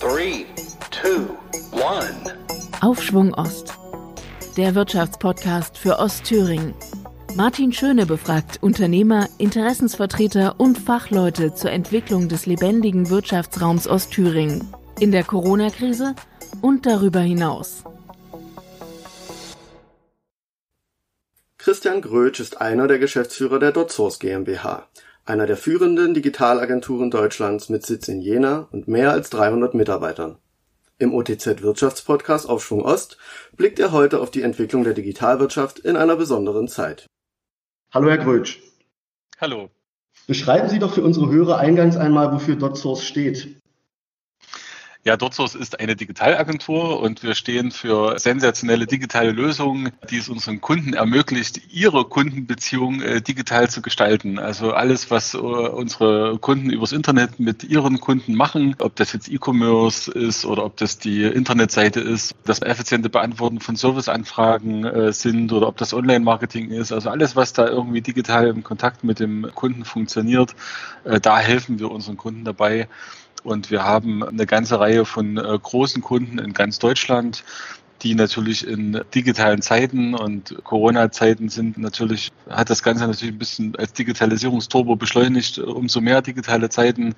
Three, two, one. Aufschwung Ost. Der Wirtschaftspodcast für Ostthüringen. Martin Schöne befragt Unternehmer, Interessensvertreter und Fachleute zur Entwicklung des lebendigen Wirtschaftsraums Ostthüringen in der Corona-Krise und darüber hinaus. Christian Grötsch ist einer der Geschäftsführer der DotSource GmbH, einer der führenden Digitalagenturen Deutschlands mit Sitz in Jena und mehr als 300 Mitarbeitern. Im OTZ Wirtschaftspodcast Aufschwung Ost blickt er heute auf die Entwicklung der Digitalwirtschaft in einer besonderen Zeit. Hallo Herr Grötsch. Hallo. Beschreiben Sie doch für unsere Hörer eingangs einmal, wofür DotSource steht. Ja, DotSource ist eine Digitalagentur und wir stehen für sensationelle digitale Lösungen, die es unseren Kunden ermöglicht, ihre Kundenbeziehung äh, digital zu gestalten. Also alles, was äh, unsere Kunden übers Internet mit ihren Kunden machen, ob das jetzt E-Commerce ist oder ob das die Internetseite ist, das effiziente Beantworten von Serviceanfragen äh, sind oder ob das Online-Marketing ist. Also alles, was da irgendwie digital im Kontakt mit dem Kunden funktioniert, da helfen wir unseren Kunden dabei und wir haben eine ganze Reihe von äh, großen Kunden in ganz Deutschland, die natürlich in digitalen Zeiten und Corona-Zeiten sind natürlich, hat das Ganze natürlich ein bisschen als Digitalisierungsturbo beschleunigt, umso mehr digitale Zeiten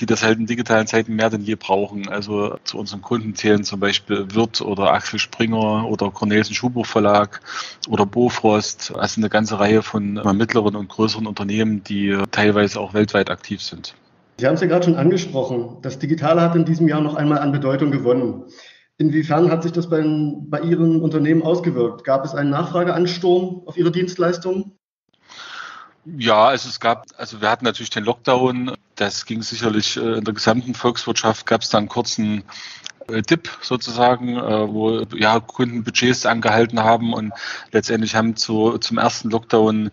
die das halt in digitalen Zeiten mehr denn je brauchen. Also zu unseren Kunden zählen zum Beispiel Wirt oder Axel Springer oder Cornelsen Schubuch Verlag oder Bofrost. Also eine ganze Reihe von äh, mittleren und größeren Unternehmen, die teilweise auch weltweit aktiv sind. Sie haben es ja gerade schon angesprochen. Das Digitale hat in diesem Jahr noch einmal an Bedeutung gewonnen. Inwiefern hat sich das bei, bei Ihren Unternehmen ausgewirkt? Gab es einen Nachfrageansturm auf Ihre Dienstleistungen? Ja, also es gab, also wir hatten natürlich den Lockdown. Das ging sicherlich äh, in der gesamten Volkswirtschaft, gab es da einen kurzen äh, Dip sozusagen, äh, wo ja Kunden Budgets angehalten haben und letztendlich haben zu, zum ersten Lockdown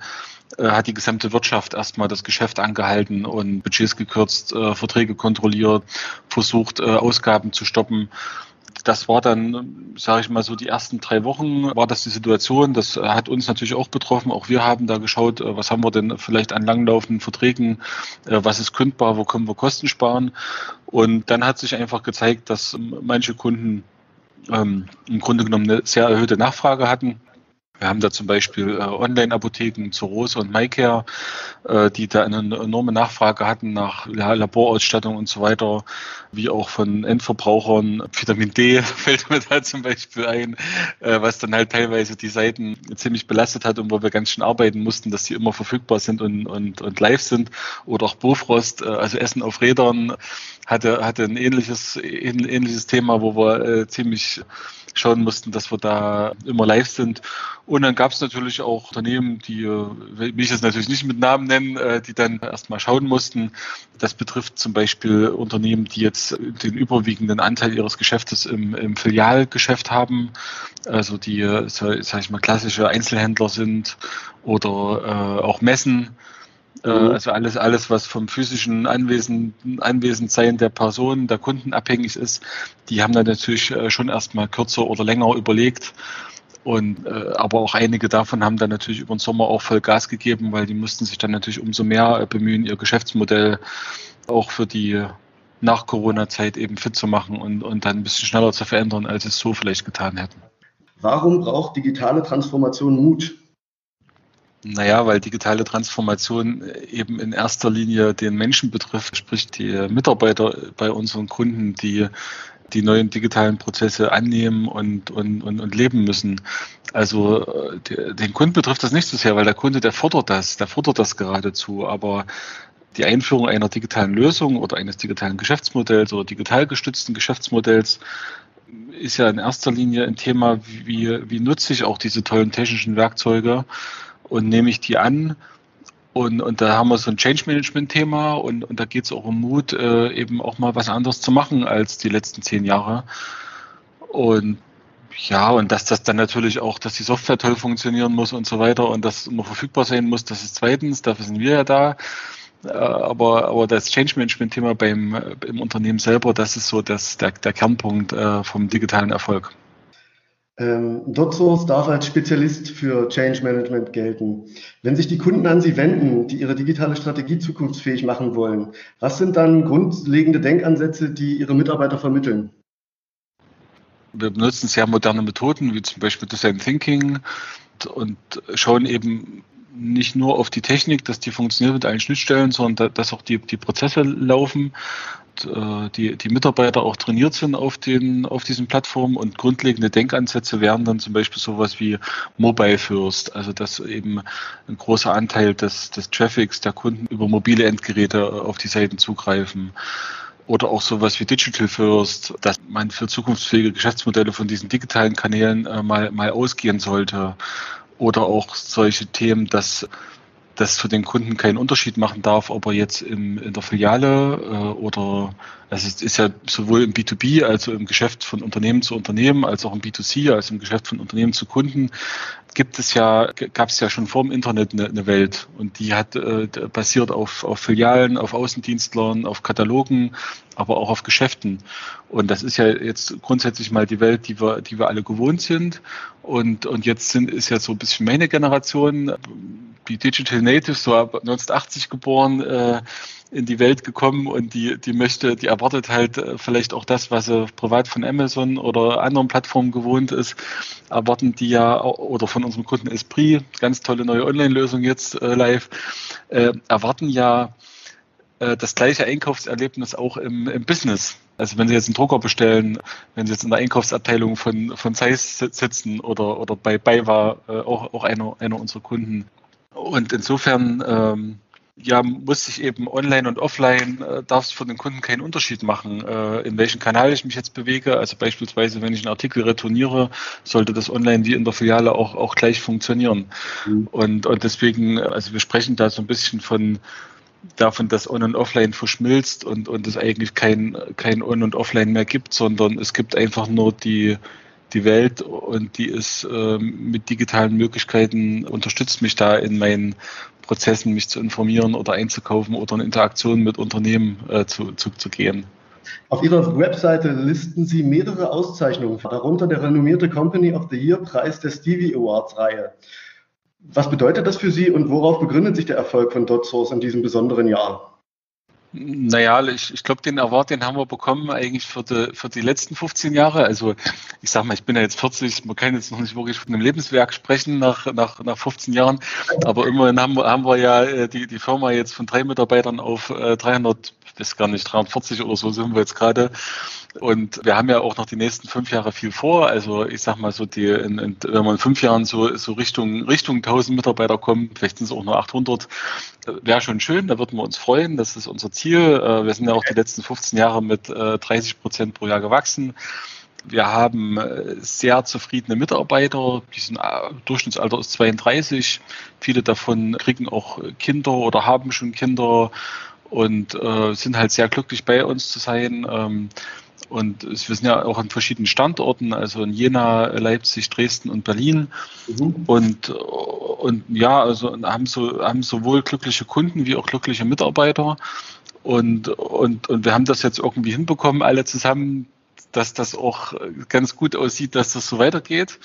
hat die gesamte Wirtschaft erstmal das Geschäft angehalten und Budgets gekürzt, äh, Verträge kontrolliert, versucht, äh, Ausgaben zu stoppen. Das war dann, sage ich mal so, die ersten drei Wochen war das die Situation. Das hat uns natürlich auch betroffen. Auch wir haben da geschaut, was haben wir denn vielleicht an langlaufenden Verträgen, was ist kündbar, wo können wir Kosten sparen. Und dann hat sich einfach gezeigt, dass manche Kunden ähm, im Grunde genommen eine sehr erhöhte Nachfrage hatten wir haben da zum Beispiel äh, Online-Apotheken zu Rose und MyCare, äh, die da eine enorme Nachfrage hatten nach ja, Laborausstattung und so weiter, wie auch von Endverbrauchern. Vitamin D fällt mir da zum Beispiel ein, äh, was dann halt teilweise die Seiten ziemlich belastet hat und wo wir ganz schön arbeiten mussten, dass die immer verfügbar sind und, und, und live sind. Oder auch Bofrost, äh, also Essen auf Rädern, hatte, hatte ein ähnliches, ähnliches Thema, wo wir äh, ziemlich schauen mussten, dass wir da immer live sind. Und dann gab es natürlich auch Unternehmen, die, äh, will ich jetzt natürlich nicht mit Namen nennen, äh, die dann erstmal schauen mussten. Das betrifft zum Beispiel Unternehmen, die jetzt den überwiegenden Anteil ihres Geschäftes im, im Filialgeschäft haben, also die, äh, sag ich mal, klassische Einzelhändler sind oder äh, auch Messen mhm. Also alles, alles, was vom physischen Anwesen, Anwesensein der Person, der Kunden abhängig ist, die haben dann natürlich äh, schon erstmal kürzer oder länger überlegt. Und äh, aber auch einige davon haben dann natürlich über den Sommer auch voll Gas gegeben, weil die mussten sich dann natürlich umso mehr bemühen, ihr Geschäftsmodell auch für die nach Corona-Zeit eben fit zu machen und, und dann ein bisschen schneller zu verändern, als es so vielleicht getan hätten. Warum braucht digitale Transformation Mut? Naja, weil digitale Transformation eben in erster Linie den Menschen betrifft, sprich die Mitarbeiter bei unseren Kunden, die die neuen digitalen Prozesse annehmen und, und, und, und leben müssen. Also die, den Kunden betrifft das nicht so sehr, weil der Kunde, der fordert das, der fordert das geradezu. Aber die Einführung einer digitalen Lösung oder eines digitalen Geschäftsmodells oder digital gestützten Geschäftsmodells ist ja in erster Linie ein Thema, wie, wie nutze ich auch diese tollen technischen Werkzeuge und nehme ich die an. Und, und da haben wir so ein Change Management Thema und, und da geht es auch um Mut, äh, eben auch mal was anderes zu machen als die letzten zehn Jahre. Und ja, und dass das dann natürlich auch, dass die Software toll funktionieren muss und so weiter und das immer verfügbar sein muss, das ist zweitens, dafür sind wir ja da. Äh, aber, aber das Change Management Thema beim, im Unternehmen selber, das ist so das, der, der Kernpunkt äh, vom digitalen Erfolg. Ähm, DotSource darf als Spezialist für Change Management gelten. Wenn sich die Kunden an Sie wenden, die ihre digitale Strategie zukunftsfähig machen wollen, was sind dann grundlegende Denkansätze, die Ihre Mitarbeiter vermitteln? Wir benutzen sehr moderne Methoden, wie zum Beispiel Design Thinking und schauen eben nicht nur auf die Technik, dass die funktioniert mit allen Schnittstellen, sondern dass auch die, die Prozesse laufen, äh, die, die Mitarbeiter auch trainiert sind auf, den, auf diesen Plattformen und grundlegende Denkansätze wären dann zum Beispiel sowas wie Mobile First, also dass eben ein großer Anteil des, des Traffics der Kunden über mobile Endgeräte auf die Seiten zugreifen oder auch sowas wie Digital First, dass man für zukunftsfähige Geschäftsmodelle von diesen digitalen Kanälen äh, mal, mal ausgehen sollte. Oder auch solche Themen, dass das für den Kunden keinen Unterschied machen darf, ob er jetzt im, in der Filiale äh, oder also es ist ja sowohl im B2B, also im Geschäft von Unternehmen zu Unternehmen, als auch im B2C, also im Geschäft von Unternehmen zu Kunden, gibt es ja, gab es ja schon vor dem Internet eine, eine Welt und die hat äh, basiert auf, auf Filialen, auf Außendienstlern, auf Katalogen, aber auch auf Geschäften. Und das ist ja jetzt grundsätzlich mal die Welt, die wir, die wir alle gewohnt sind. Und, und jetzt sind, ist ja so ein bisschen meine Generation, die Digital Natives, so ab 1980 geboren, äh, in die Welt gekommen und die, die möchte, die erwartet halt äh, vielleicht auch das, was sie privat von Amazon oder anderen Plattformen gewohnt ist, erwarten die ja, oder von unserem Kunden Esprit, ganz tolle neue Online-Lösung jetzt äh, live, äh, erwarten ja äh, das gleiche Einkaufserlebnis auch im, im Business. Also wenn Sie jetzt einen Drucker bestellen, wenn Sie jetzt in der Einkaufsabteilung von, von Zeiss sitzen oder, oder bei BayWa, äh, auch, auch einer, einer unserer Kunden. Und insofern ähm, ja, muss sich eben online und offline, äh, darf es für den Kunden keinen Unterschied machen, äh, in welchem Kanal ich mich jetzt bewege. Also beispielsweise, wenn ich einen Artikel retourniere, sollte das online wie in der Filiale auch, auch gleich funktionieren. Mhm. Und, und deswegen, also wir sprechen da so ein bisschen von davon, dass On und Offline verschmilzt und, und es eigentlich kein, kein On und Offline mehr gibt, sondern es gibt einfach nur die, die Welt und die ist äh, mit digitalen Möglichkeiten unterstützt mich da in meinen Prozessen, mich zu informieren oder einzukaufen oder in Interaktion mit Unternehmen äh, zu, zu, zu gehen. Auf Ihrer Webseite listen Sie mehrere Auszeichnungen, darunter der renommierte Company of the Year Preis der Stevie Awards Reihe. Was bedeutet das für Sie und worauf begründet sich der Erfolg von DotSource in diesem besonderen Jahr? Naja, ich, ich glaube, den Award, den haben wir bekommen eigentlich für die, für die letzten 15 Jahre. Also ich sag mal, ich bin ja jetzt 40, man kann jetzt noch nicht wirklich von einem Lebenswerk sprechen nach, nach, nach 15 Jahren, aber immerhin haben, haben wir ja äh, die, die Firma jetzt von drei Mitarbeitern auf 300, äh, ist gar nicht, 340 oder so sind wir jetzt gerade und wir haben ja auch noch die nächsten fünf Jahre viel vor. Also ich sag mal so, die, in, in, wenn man in fünf Jahren so, so Richtung, Richtung 1000 Mitarbeiter kommt, vielleicht sind es auch nur 800, wäre schon schön. Da würden wir uns freuen. Das ist unser Ziel. Äh, wir sind ja auch die letzten 15 Jahre mit 30 äh, Prozent pro Jahr gewachsen. Wir haben äh, sehr zufriedene Mitarbeiter. Die sind, Durchschnittsalter ist 32. Viele davon kriegen auch Kinder oder haben schon Kinder und äh, sind halt sehr glücklich bei uns zu sein. Ähm, und wir sind ja auch an verschiedenen Standorten, also in Jena, Leipzig, Dresden und Berlin. Mhm. Und, und ja, also haben, so, haben sowohl glückliche Kunden wie auch glückliche Mitarbeiter. Und, und, und wir haben das jetzt irgendwie hinbekommen, alle zusammen, dass das auch ganz gut aussieht, dass das so weitergeht.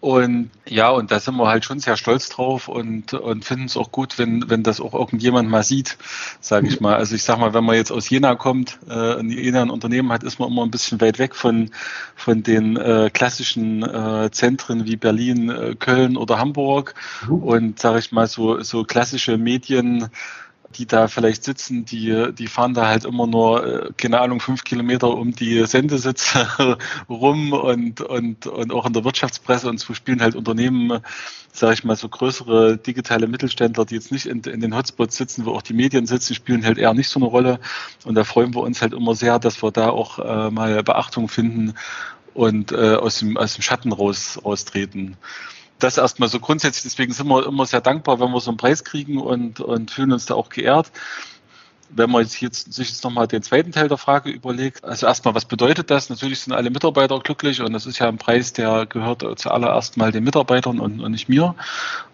Und ja, und da sind wir halt schon sehr stolz drauf und, und finden es auch gut, wenn, wenn das auch irgendjemand mal sieht, sage ich mal. Also ich sag mal, wenn man jetzt aus Jena kommt, äh, in Jena ein Unternehmen hat, ist man immer ein bisschen weit weg von, von den äh, klassischen äh, Zentren wie Berlin, äh, Köln oder Hamburg. Mhm. Und sage ich mal, so, so klassische Medien die da vielleicht sitzen, die, die fahren da halt immer nur, äh, keine Ahnung, fünf Kilometer um die Sendesitze rum und, und, und auch in der Wirtschaftspresse und so spielen halt Unternehmen, sage ich mal, so größere digitale Mittelständler, die jetzt nicht in, in den Hotspots sitzen, wo auch die Medien sitzen, spielen halt eher nicht so eine Rolle. Und da freuen wir uns halt immer sehr, dass wir da auch äh, mal Beachtung finden und äh, aus, dem, aus dem Schatten raus, raustreten das erstmal so grundsätzlich, deswegen sind wir immer sehr dankbar, wenn wir so einen Preis kriegen und, und fühlen uns da auch geehrt. Wenn man jetzt, jetzt sich jetzt nochmal den zweiten Teil der Frage überlegt, also erstmal, was bedeutet das? Natürlich sind alle Mitarbeiter glücklich und das ist ja ein Preis, der gehört zuallererst mal den Mitarbeitern und, und nicht mir.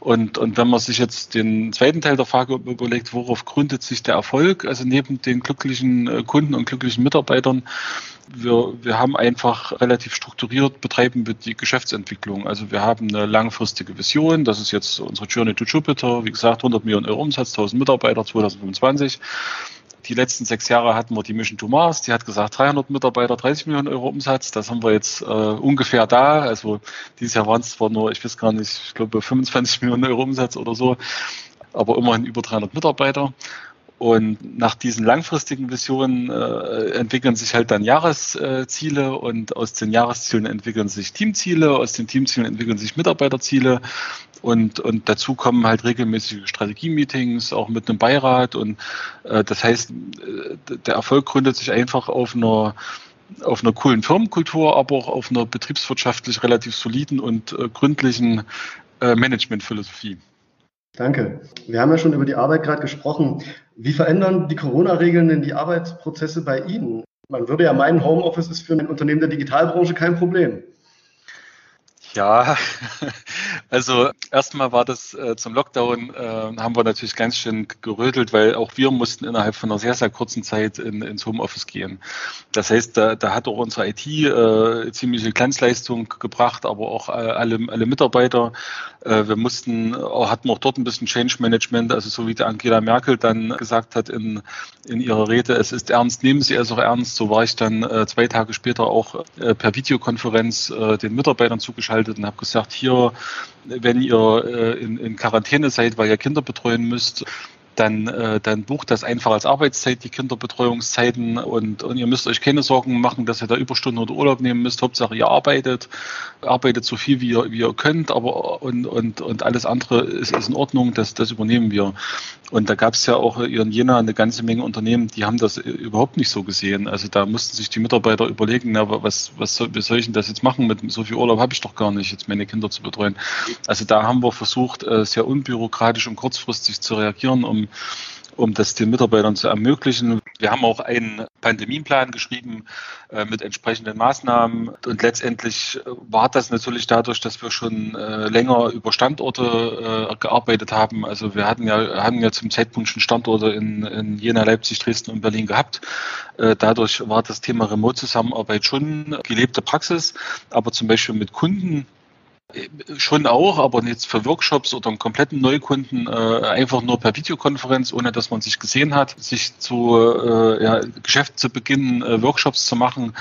Und, und wenn man sich jetzt den zweiten Teil der Frage überlegt, worauf gründet sich der Erfolg, also neben den glücklichen äh, Kunden und glücklichen Mitarbeitern, wir, wir haben einfach relativ strukturiert betreiben wir die Geschäftsentwicklung. Also wir haben eine langfristige Vision. Das ist jetzt unsere Journey to Jupiter. Wie gesagt, 100 Millionen Euro Umsatz, 1000 Mitarbeiter 2025. Die letzten sechs Jahre hatten wir die Mission to Mars. Die hat gesagt 300 Mitarbeiter, 30 Millionen Euro Umsatz. Das haben wir jetzt äh, ungefähr da. Also dieses Jahr waren es zwar nur, ich weiß gar nicht, ich glaube 25 Millionen Euro Umsatz oder so, aber immerhin über 300 Mitarbeiter. Und nach diesen langfristigen Visionen äh, entwickeln sich halt dann Jahresziele und aus den Jahreszielen entwickeln sich Teamziele, aus den Teamzielen entwickeln sich Mitarbeiterziele und, und dazu kommen halt regelmäßige Strategie-Meetings, auch mit einem Beirat. Und äh, das heißt, äh, der Erfolg gründet sich einfach auf einer auf einer coolen Firmenkultur, aber auch auf einer betriebswirtschaftlich relativ soliden und äh, gründlichen äh, Managementphilosophie. Danke. Wir haben ja schon über die Arbeit gerade gesprochen. Wie verändern die Corona-Regeln denn die Arbeitsprozesse bei Ihnen? Man würde ja meinen, Homeoffice ist für ein Unternehmen der Digitalbranche kein Problem. Ja, also erstmal war das äh, zum Lockdown, äh, haben wir natürlich ganz schön gerödelt, weil auch wir mussten innerhalb von einer sehr, sehr kurzen Zeit in, ins Homeoffice gehen. Das heißt, da, da hat auch unsere IT äh, ziemliche Glanzleistung gebracht, aber auch äh, alle, alle Mitarbeiter. Äh, wir mussten, auch, hatten auch dort ein bisschen Change Management, also so wie Angela Merkel dann gesagt hat in, in ihrer Rede, es ist ernst, nehmen Sie es auch ernst. So war ich dann äh, zwei Tage später auch per Videokonferenz den Mitarbeitern zugeschaltet geschaltet und habe gesagt, hier, wenn ihr äh, in, in Quarantäne seid, weil ihr Kinder betreuen müsst, dann, äh, dann bucht das einfach als Arbeitszeit, die Kinderbetreuungszeiten und, und ihr müsst euch keine Sorgen machen, dass ihr da Überstunden oder Urlaub nehmen müsst. Hauptsache ihr arbeitet, arbeitet so viel wie ihr, wie ihr könnt, aber und, und, und alles andere ist, ist in Ordnung, das, das übernehmen wir. Und da gab es ja auch in Jena eine ganze Menge Unternehmen, die haben das überhaupt nicht so gesehen. Also da mussten sich die Mitarbeiter überlegen, na, was, was soll, wie soll ich denn das jetzt machen? Mit so viel Urlaub habe ich doch gar nicht, jetzt meine Kinder zu betreuen. Also da haben wir versucht, äh, sehr unbürokratisch und kurzfristig zu reagieren, um um das den Mitarbeitern zu ermöglichen. Wir haben auch einen Pandemienplan geschrieben äh, mit entsprechenden Maßnahmen und letztendlich äh, war das natürlich dadurch, dass wir schon äh, länger über Standorte äh, gearbeitet haben. Also wir hatten ja, haben ja zum Zeitpunkt schon Standorte in, in Jena, Leipzig, Dresden und Berlin gehabt. Äh, dadurch war das Thema Remote-Zusammenarbeit schon gelebte Praxis, aber zum Beispiel mit Kunden Schon auch, aber jetzt für Workshops oder einen kompletten Neukunden äh, einfach nur per Videokonferenz, ohne dass man sich gesehen hat, sich zu äh, ja, Geschäft zu beginnen, äh, Workshops zu machen,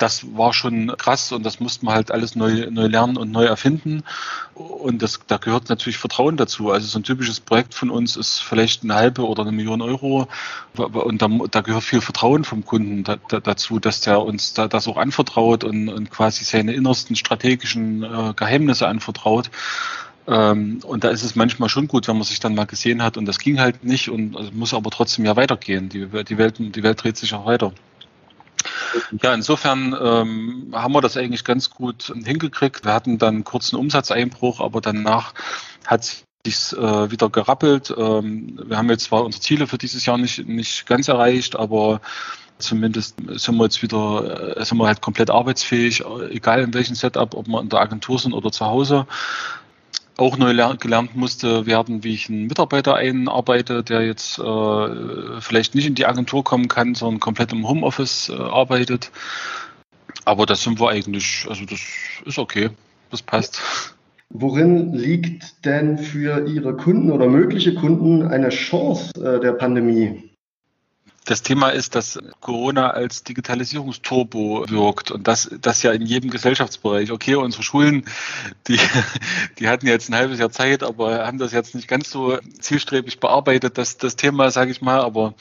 das war schon krass und das musste man halt alles neu, neu lernen und neu erfinden. Und das, da gehört natürlich Vertrauen dazu. Also so ein typisches Projekt von uns ist vielleicht eine halbe oder eine Million Euro und da, da gehört viel Vertrauen vom Kunden da, da, dazu, dass der uns da, das auch anvertraut und, und quasi seine innersten strategischen äh, Geheimnisse anvertraut. Ähm, und da ist es manchmal schon gut, wenn man sich dann mal gesehen hat und das ging halt nicht und also muss aber trotzdem ja weitergehen. Die, die, Welt, die Welt dreht sich auch weiter. Ja, insofern ähm, haben wir das eigentlich ganz gut hingekriegt. Wir hatten dann einen kurzen Umsatzeinbruch, aber danach hat sich äh, wieder gerappelt. Ähm, wir haben jetzt zwar unsere Ziele für dieses Jahr nicht, nicht ganz erreicht, aber zumindest sind wir jetzt wieder, äh, sind wir halt komplett arbeitsfähig, egal in welchem Setup, ob wir in der Agentur sind oder zu Hause auch neu gelernt musste werden, wie ich einen Mitarbeiter einarbeite, der jetzt äh, vielleicht nicht in die Agentur kommen kann, sondern komplett im Homeoffice äh, arbeitet. Aber das sind wir eigentlich, also das ist okay, das passt. Worin liegt denn für Ihre Kunden oder mögliche Kunden eine Chance äh, der Pandemie? Das Thema ist, dass Corona als Digitalisierungsturbo wirkt und das, das ja in jedem Gesellschaftsbereich. Okay, unsere Schulen, die, die hatten jetzt ein halbes Jahr Zeit, aber haben das jetzt nicht ganz so zielstrebig bearbeitet, das, das Thema, sage ich mal, aber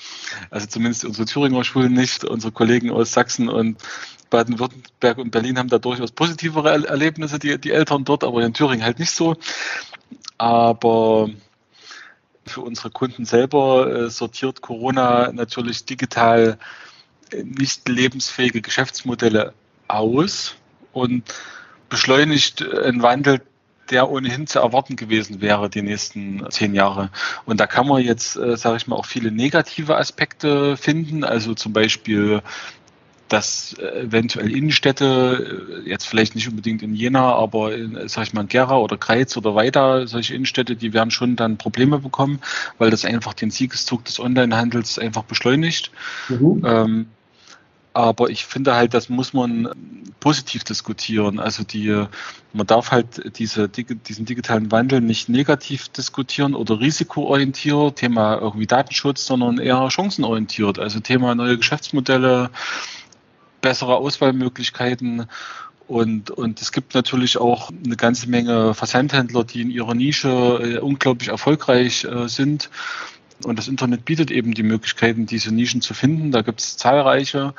also zumindest unsere Thüringer Schulen nicht, unsere Kollegen aus Sachsen und Baden-Württemberg und Berlin haben da durchaus positivere Erlebnisse, die, die Eltern dort, aber in Thüringen halt nicht so. Aber für unsere Kunden selber äh, sortiert Corona natürlich digital äh, nicht lebensfähige Geschäftsmodelle aus und beschleunigt einen Wandel, der ohnehin zu erwarten gewesen wäre die nächsten zehn Jahre. Und da kann man jetzt, äh, sage ich mal, auch viele negative Aspekte finden. Also zum Beispiel dass äh, eventuell Innenstädte, äh, jetzt vielleicht nicht unbedingt in Jena, aber in, sag ich mal, in Gera oder Kreiz oder weiter, solche Innenstädte, die werden schon dann Probleme bekommen, weil das einfach den Siegeszug des Onlinehandels einfach beschleunigt. Mhm. Ähm, aber ich finde halt, das muss man positiv diskutieren. Also die, man darf halt diese, diesen digitalen Wandel nicht negativ diskutieren oder risikoorientiert, Thema irgendwie Datenschutz, sondern eher chancenorientiert. Also Thema neue Geschäftsmodelle, bessere Auswahlmöglichkeiten. Und, und es gibt natürlich auch eine ganze Menge Versandhändler, die in ihrer Nische äh, unglaublich erfolgreich äh, sind. Und das Internet bietet eben die Möglichkeiten, diese Nischen zu finden. Da gibt es zahlreiche.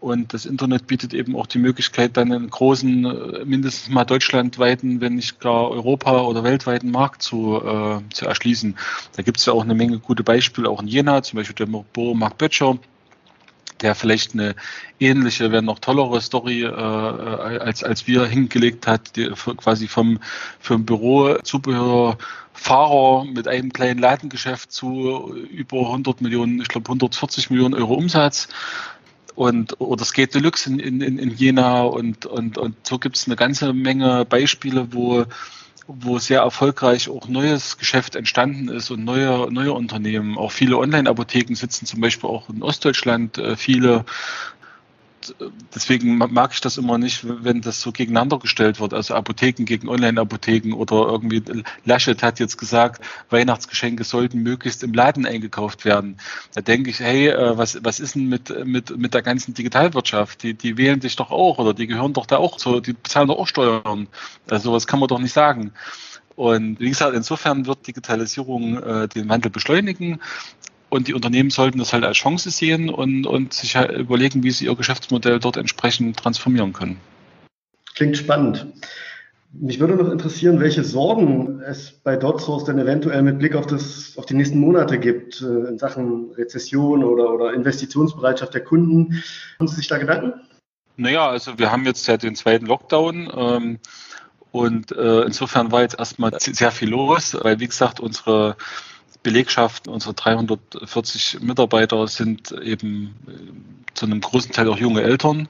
Und das Internet bietet eben auch die Möglichkeit, dann einen großen, äh, mindestens mal deutschlandweiten, wenn nicht gar Europa- oder weltweiten Markt zu, äh, zu erschließen. Da gibt es ja auch eine Menge gute Beispiele, auch in Jena, zum Beispiel der Büro Mark Böttcher, der vielleicht eine ähnliche, wenn noch tollere Story äh, als, als wir hingelegt hat, die quasi vom, vom Büro Zubehör Fahrer mit einem kleinen Ladengeschäft zu über 100 Millionen, ich glaube 140 Millionen Euro Umsatz. Und oder Skate Deluxe in, in, in Jena und, und, und so gibt es eine ganze Menge Beispiele, wo wo sehr erfolgreich auch neues Geschäft entstanden ist und neue, neue Unternehmen. Auch viele Online-Apotheken sitzen zum Beispiel auch in Ostdeutschland, äh, deswegen mag ich das immer nicht, wenn das so gegeneinander gestellt wird. Also Apotheken gegen Online-Apotheken oder irgendwie Laschet hat jetzt gesagt, Weihnachtsgeschenke sollten möglichst im Laden eingekauft werden. Da denke ich, hey, äh, was, was ist denn mit, mit, mit der ganzen Digitalwirtschaft? Die, die wählen sich doch auch oder die gehören doch da auch so, die bezahlen doch auch Steuern. Also sowas kann man doch nicht sagen. Und wie gesagt, insofern wird Digitalisierung äh, den Wandel beschleunigen. Und die Unternehmen sollten das halt als Chance sehen und, und sich halt überlegen, wie sie ihr Geschäftsmodell dort entsprechend transformieren können. Klingt spannend. Mich würde noch interessieren, welche Sorgen es bei DotSource denn eventuell mit Blick auf, das, auf die nächsten Monate gibt äh, in Sachen Rezession oder, oder Investitionsbereitschaft der Kunden. Haben Sie sich da Gedanken? Naja, also wir haben jetzt ja den zweiten Lockdown. Ähm, und äh, insofern war jetzt erstmal sehr viel los, weil wie gesagt, unsere Belegschaft, unsere 340 Mitarbeiter sind eben äh, zu einem großen Teil auch junge Eltern.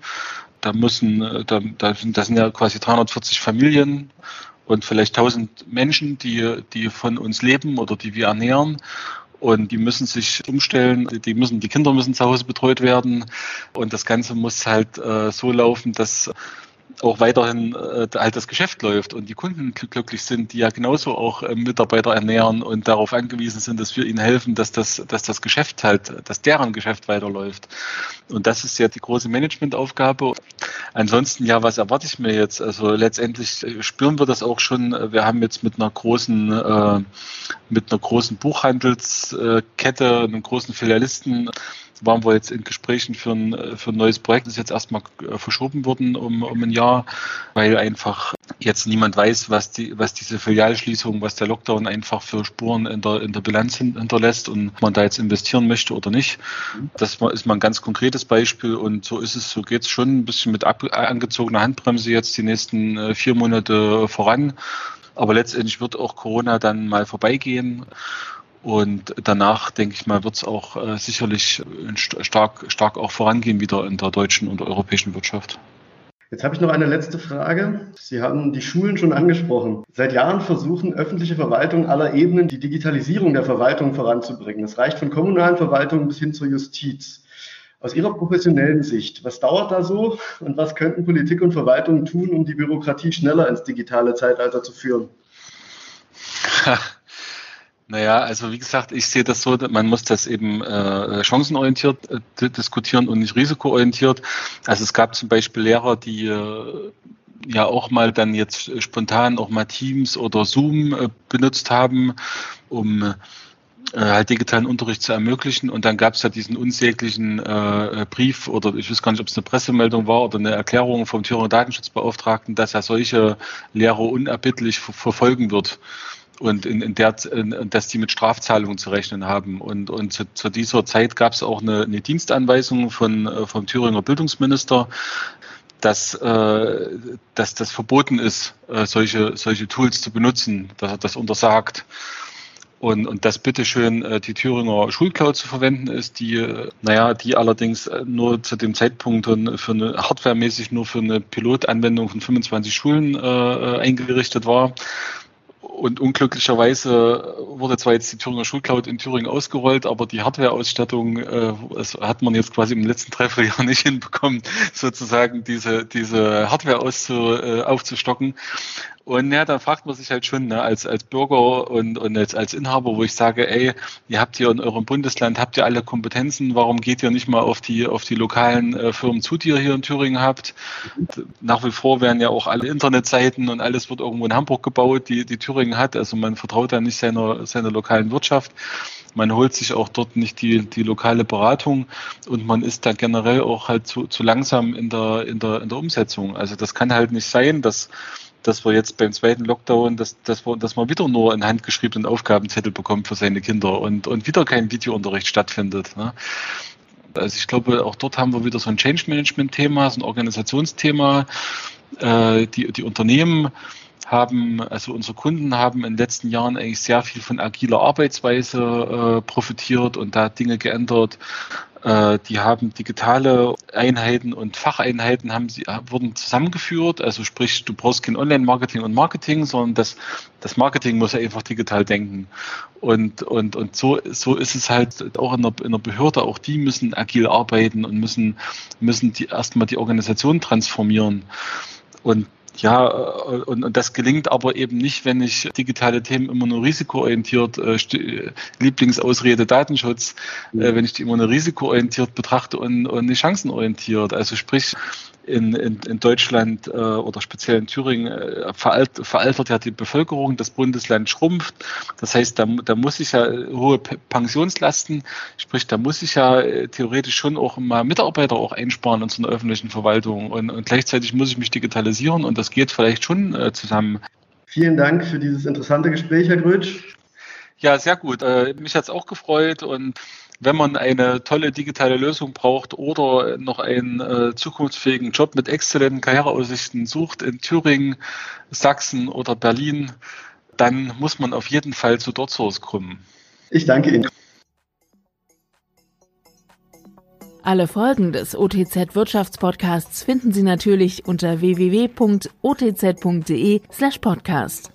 Da müssen, äh, da, da sind, das sind ja quasi 340 Familien und vielleicht 1000 Menschen, die, die von uns leben oder die wir ernähren. Und die müssen sich umstellen, die müssen, die Kinder müssen zu Hause betreut werden. Und das Ganze muss halt äh, so laufen, dass auch weiterhin äh, halt das Geschäft läuft und die Kunden glücklich sind, die ja genauso auch äh, Mitarbeiter ernähren und darauf angewiesen sind, dass wir ihnen helfen, dass das, dass das Geschäft halt, dass deren Geschäft weiterläuft. Und das ist ja die große Managementaufgabe. Ansonsten, ja, was erwarte ich mir jetzt? Also letztendlich äh, spüren wir das auch schon. Wir haben jetzt mit einer großen, äh, mit einer großen Buchhandelskette, einem großen Filialisten waren wir jetzt in Gesprächen für ein, für ein neues Projekt, das jetzt erstmal äh, verschoben worden um, um ein Jahr, weil einfach jetzt niemand weiß, was die, was diese Filialschließung, was der Lockdown einfach für Spuren in der, in der Bilanz hinterlässt und ob man da jetzt investieren möchte oder nicht. Das ist mal ein ganz konkretes Beispiel und so ist es, so geht es schon ein bisschen mit ab, angezogener Handbremse jetzt die nächsten äh, vier Monate voran. Aber letztendlich wird auch Corona dann mal vorbeigehen. Und danach, denke ich mal, wird es auch äh, sicherlich stark, stark auch vorangehen wieder in der deutschen und europäischen Wirtschaft. Jetzt habe ich noch eine letzte Frage. Sie haben die Schulen schon angesprochen. Seit Jahren versuchen öffentliche Verwaltungen aller Ebenen die Digitalisierung der Verwaltung voranzubringen. Das reicht von kommunalen Verwaltungen bis hin zur Justiz. Aus Ihrer professionellen Sicht, was dauert da so und was könnten Politik und Verwaltung tun, um die Bürokratie schneller ins digitale Zeitalter zu führen? Naja, also wie gesagt, ich sehe das so, man muss das eben äh, chancenorientiert äh, diskutieren und nicht risikoorientiert. Also es gab zum Beispiel Lehrer, die äh, ja auch mal dann jetzt spontan auch mal Teams oder Zoom äh, benutzt haben, um äh, halt digitalen Unterricht zu ermöglichen. Und dann gab es ja diesen unsäglichen äh, Brief oder ich weiß gar nicht, ob es eine Pressemeldung war oder eine Erklärung vom Thüringer Datenschutzbeauftragten, dass er solche Lehrer unerbittlich verfolgen wird und in, in der, in, dass die mit Strafzahlungen zu rechnen haben. Und, und zu, zu dieser Zeit gab es auch eine, eine Dienstanweisung von, äh, vom Thüringer Bildungsminister, dass, äh, dass das verboten ist, äh, solche, solche Tools zu benutzen, dass er das untersagt. Und, und dass bitteschön äh, die Thüringer Schulcloud zu verwenden ist, die, äh, naja, die allerdings äh, nur zu dem Zeitpunkt für eine hardwaremäßig nur für eine Pilotanwendung von 25 Schulen äh, eingerichtet war und unglücklicherweise wurde zwar jetzt die Thüringer Schulcloud in Thüringen ausgerollt, aber die Hardware-Ausstattung äh, hat man jetzt quasi im letzten Dreivierteljahr nicht hinbekommen, sozusagen diese, diese Hardware auszu, äh, aufzustocken. Und ja, dann fragt man sich halt schon, ne, als, als Bürger und, und als, als Inhaber, wo ich sage, ey, ihr habt hier in eurem Bundesland, habt ihr alle Kompetenzen, warum geht ihr nicht mal auf die, auf die lokalen äh, Firmen zu, die ihr hier in Thüringen habt? Nach wie vor werden ja auch alle Internetseiten und alles wird irgendwo in Hamburg gebaut, die, die Thüringen hat. Also man vertraut da nicht seiner, seiner lokalen Wirtschaft. Man holt sich auch dort nicht die, die lokale Beratung und man ist da generell auch halt zu, zu langsam in der, in der, in der Umsetzung. Also das kann halt nicht sein, dass dass wir jetzt beim zweiten Lockdown, dass, dass, wir, dass man wieder nur einen handgeschriebenen Aufgabenzettel bekommt für seine Kinder und, und wieder kein Videounterricht stattfindet. Ne? Also ich glaube, auch dort haben wir wieder so ein Change Management Thema, so ein Organisationsthema. Äh, die, die Unternehmen haben, also unsere Kunden haben in den letzten Jahren eigentlich sehr viel von agiler Arbeitsweise äh, profitiert und da Dinge geändert. Äh, die haben digitale Einheiten und Facheinheiten haben sie, wurden zusammengeführt. Also sprich, du brauchst kein Online-Marketing und Marketing, sondern das, das Marketing muss ja einfach digital denken. Und, und, und so, so ist es halt auch in der, in der Behörde, auch die müssen agil arbeiten und müssen, müssen die erstmal die Organisation transformieren. Und ja, äh, und, und das gelingt aber eben nicht, wenn ich digitale Themen immer nur risikoorientiert, äh, Lieblingsausrede Datenschutz, äh, wenn ich die immer nur risikoorientiert betrachte und, und nicht chancenorientiert. Also sprich, in, in, in Deutschland äh, oder speziell in Thüringen äh, veralt, veraltert ja die Bevölkerung, das Bundesland schrumpft. Das heißt, da, da muss ich ja hohe Pensionslasten, sprich, da muss ich ja äh, theoretisch schon auch mal Mitarbeiter auch einsparen in so einer öffentlichen Verwaltung. Und, und gleichzeitig muss ich mich digitalisieren und das geht vielleicht schon äh, zusammen. Vielen Dank für dieses interessante Gespräch, Herr Grötsch. Ja, sehr gut. Äh, mich hat es auch gefreut und wenn man eine tolle digitale Lösung braucht oder noch einen äh, zukunftsfähigen Job mit exzellenten Karriereaussichten sucht in Thüringen, Sachsen oder Berlin, dann muss man auf jeden Fall zu DotSource kommen. Ich danke Ihnen. Alle Folgen des OTZ Wirtschaftspodcasts finden Sie natürlich unter www.otz.de/podcast.